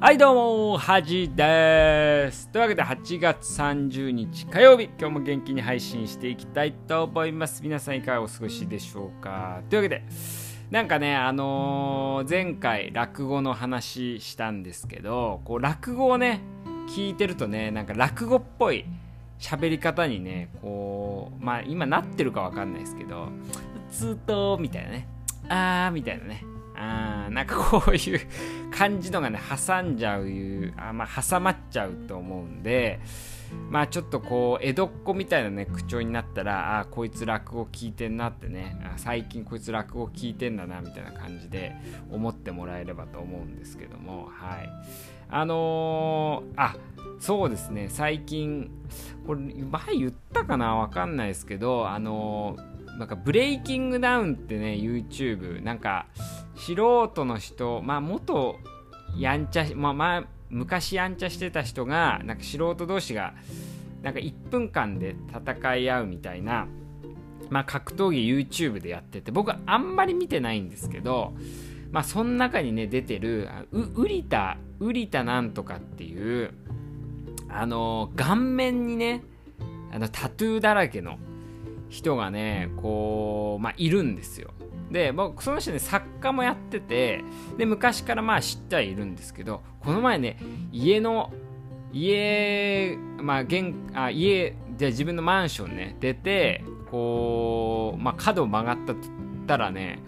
はいどうも、はじです。というわけで8月30日火曜日、今日も元気に配信していきたいと思います。皆さんいかがお過ごしでしょうか？というわけで、なんかね、あのー、前回落語の話したんですけど、こう落語をね、聞いてるとね、なんか落語っぽい喋り方にね、こう、まあ今なってるかわかんないですけど、ずっと、みたいなね、あーみたいなね、あなんかこういう感じのがね挟んじゃうあ、まあ、挟まっちゃうと思うんでまあちょっとこう江戸っ子みたいなね口調になったらあこいつ落語聞いてんなってね最近こいつ落語聞いてんだなみたいな感じで思ってもらえればと思うんですけどもはい。あのー、あそうですね。最近これ前言ったかな？わかんないですけどあのー、なんかブレイキングダウンってね YouTube なんか素人の人、まあ、元やんちゃ、まあ、ま、昔やんちゃしてた人が、なんか素人同士が、なんか1分間で戦い合うみたいな、まあ、格闘技 YouTube でやってて、僕はあんまり見てないんですけど、まあ、その中にね、出てる、う、うりた、うりたなんとかっていう、あの、顔面にね、あの、タトゥーだらけの人がね、こう、まあ、いるんですよ。で僕その人ね作家もやっててで昔からまあ知ってはいるんですけどこの前ね家の家まあ玄あ家じゃ自分のマンションね出てこうまあ角を曲がったったらね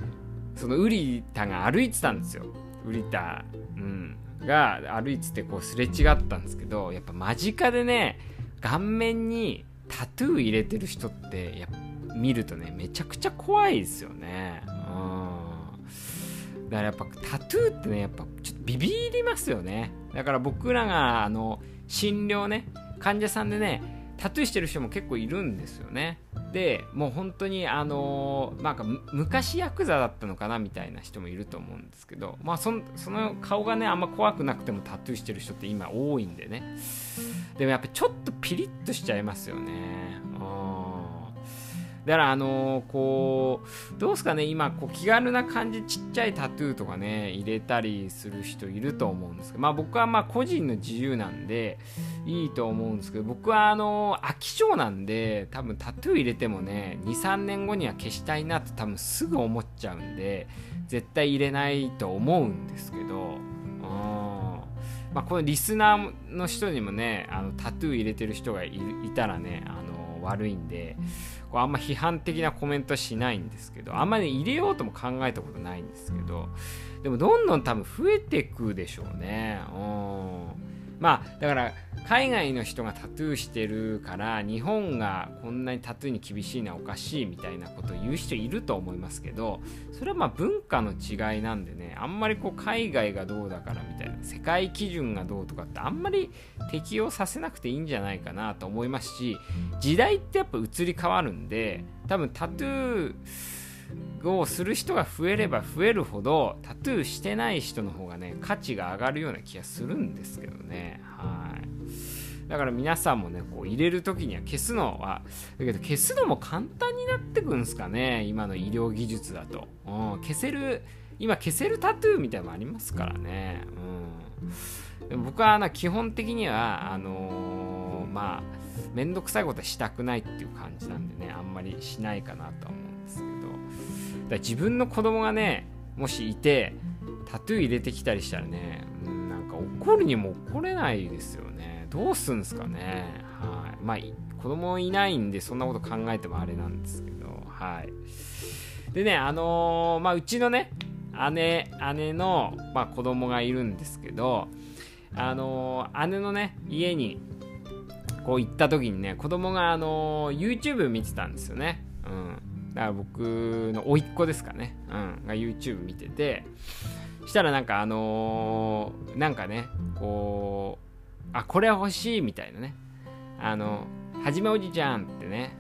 そのウリタが歩いてたんですよウリタ、うん、が歩いててこうすれ違ったんですけどやっぱ間近でね顔面にタトゥー入れてる人ってや見るとねめちゃくちゃ怖いですよね。うん。だからやっぱタトゥーってねやっぱちょっとビビりますよね。だから僕らがあの診療ね患者さんでねタトゥーしてる人も結構いるんですよね。でもう本当にあのー、なんか昔ヤクザだったのかなみたいな人もいると思うんですけどまあその顔がねあんま怖くなくてもタトゥーしてる人って今多いんでね。でもやっぱちょっとピリッとしちゃいますよね。だからあのー、こうどうすかね今こう気軽な感じちっちゃいタトゥーとかね入れたりする人いると思うんですけどまあ僕はまあ個人の自由なんでいいと思うんですけど僕はあのー、飽き性なんで多分タトゥー入れてもね23年後には消したいなって多分すぐ思っちゃうんで絶対入れないと思うんですけどまあ、このリスナーの人にもねあのタトゥー入れてる人がいたらねあの悪いんでこうあんま批判的なコメントしないんですけどあんまり、ね、入れようとも考えたことないんですけどでもどんどん多分増えていくでしょうね。うんまあだから海外の人がタトゥーしてるから日本がこんなにタトゥーに厳しいのはおかしいみたいなことを言う人いると思いますけどそれはまあ文化の違いなんでねあんまりこう海外がどうだからみたいな世界基準がどうとかってあんまり適用させなくていいんじゃないかなと思いますし時代ってやっぱ移り変わるんで多分タトゥーをする人が増えれば増えるほどタトゥーしてない人の方がね価値が上がるような気がするんですけどね。はい。だから皆さんもねこう入れる時には消すのはだけど消すのも簡単になってくんですかね今の医療技術だと、うん、消せる今消せるタトゥーみたいなのもありますからね、うん、でも僕はな基本的にはあのー、まあ面倒くさいことはしたくないっていう感じなんでねあんまりしないかなと思う。だ自分の子供がねもしいてタトゥー入れてきたりしたらね、なんか怒るにも怒れないですよね。どうすんすかね。はい。まあ子供いないんでそんなこと考えてもあれなんですけど。はい。でねあのー、まあうちのね姉姉の、まあ、子供がいるんですけどあのー、姉のね家にこう行った時にね子供があのー、YouTube 見てたんですよね。うん。だから僕の甥っ子ですかね、うん、が YouTube 見てて、したらなんかあのー、なんかね、こう、あ、これは欲しいみたいなね、あの、はじめおじちゃんってね、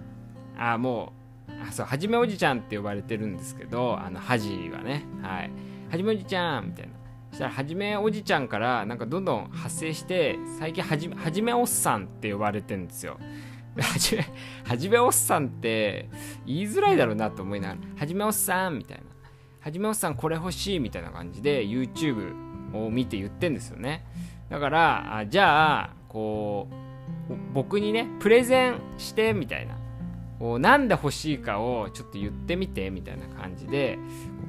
あ、もう、あそう、はじめおじちゃんって呼ばれてるんですけど、あの、はじはね、はい、はじめおじちゃんみたいな。そしたら、はじめおじちゃんから、なんかどんどん発生して、最近はじ、はじめおっさんって呼ばれてるんですよ。はじめ、はじめおっさんって言いづらいだろうなと思いながら、はじめおっさんみたいな。はじめおっさんこれ欲しいみたいな感じで YouTube を見て言ってんですよね。だからあじゃあこう僕にねプレゼンしてみたいな。こうなんで欲しいかをちょっと言ってみてみたいな感じで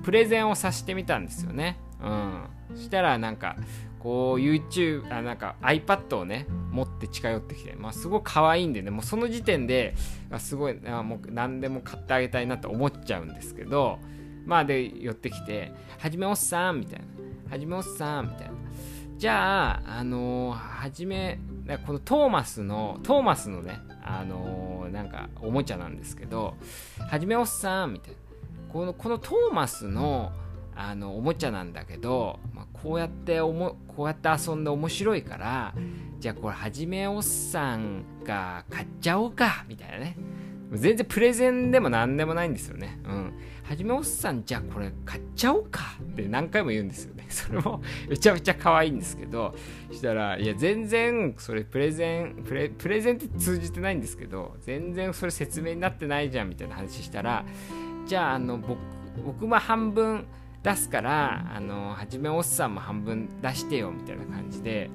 プレゼンをさせてみたんですよね。うん。そしたらなんかこう YouTube あなんか iPad をね持って近寄ってきて、まあ、すごい可愛いんでねもうその時点ですごいあもう何でも買ってあげたいなと思っちゃうんですけどまあで寄ってきて「はじめおっさん」みたいな「はじめおっさん」みたいなじゃああのー、はじめこのトーマスのトーマスのねあのー、なんかおもちゃなんですけど「はじめおっさん」みたいなこのこのトーマスのあのおもちゃなんだけど、こうやっておもこうやって遊んで面白いからじゃあこれはじめおっさんが買っちゃおうかみたいなね。全然プレゼンでも何でもないんですよね。うん。はじめおっさんじゃあこれ買っちゃおうかって何回も言うんですよね。それも めちゃめちゃ可愛いんですけど。したらいや全然それプレゼンプレプレゼンって通じてないんですけど全然それ説明になってないじゃんみたいな話したらじゃああの僕僕も半分出すからあのはじめおっさんも半分出してよみたいな感じで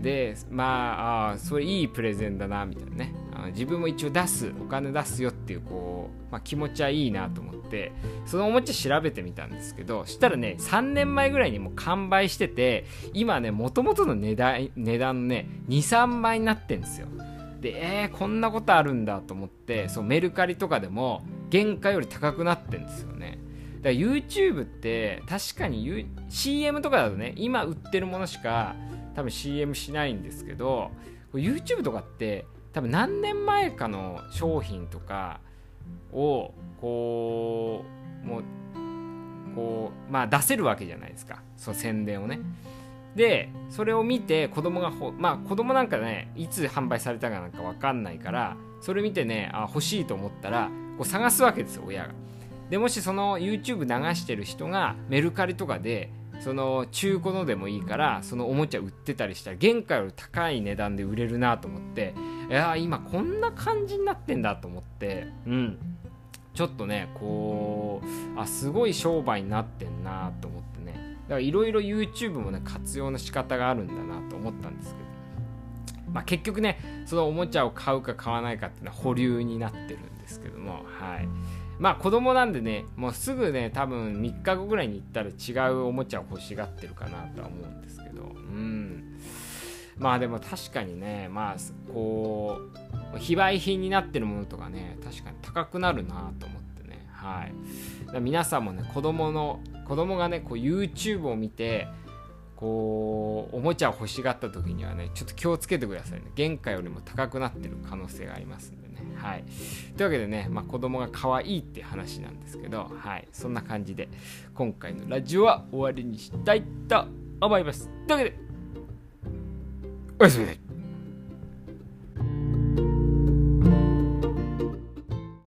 でまああそれいいプレゼンだなみたいなね。自分も一応出すお金出すよっていうこう、まあ、気持ちはいいなと思ってそのおもちゃ調べてみたんですけどしたらね3年前ぐらいにもう完売してて今ねもともとの値段値段ね23倍になってんですよ。でえー、こんなことあるんだと思ってそうメルカリとかでも原価より高くなってんですよね。だから YouTube って確かに、U、CM とかだとね今売ってるものしか多分 CM しないんですけど YouTube とかって多分何年前かの商品とかをこうもうこうまあ出せるわけじゃないですか。その宣伝をね。でそれを見て子供がほまあ子供なんかねいつ販売されたかなんか分かんないからそれ見てねあ欲しいと思ったらこう探すわけですよ親が。でもしその YouTube 流してる人がメルカリとかでその中古のでもいいからそのおもちゃ売ってたりしたら原価より高い値段で売れるなと思っていや今こんな感じになってんだと思ってうん。ちょっとねこうあすごい商売になってんなと思ってね。だからいろいろ YouTube もね活用の仕方があるんだなと思ったんですけど。まあ結局ねそのおもちゃを買うか買わないかっていうのは保留になってるんですけども。はいまあ子供なんでねもうすぐね多分3日後ぐらいに行ったら違うおもちゃを欲しがってるかなとは思うんですけどうん。まあでも確かにねまあこう非売品になってるものとかね確かに高くなるなと思ってね。はい。皆さんもね子供の子供がねこう YouTube を見てこうおもちゃを欲しがった時にはねちょっと気をつけてくださいね。原価よりも高くなってる可能性がありますんでね。はい。というわけでね、まあ、子供が可愛いって話なんですけどはいそんな感じで今回のラジオは終わりにしたいと思います。というわけでおやすみなさい。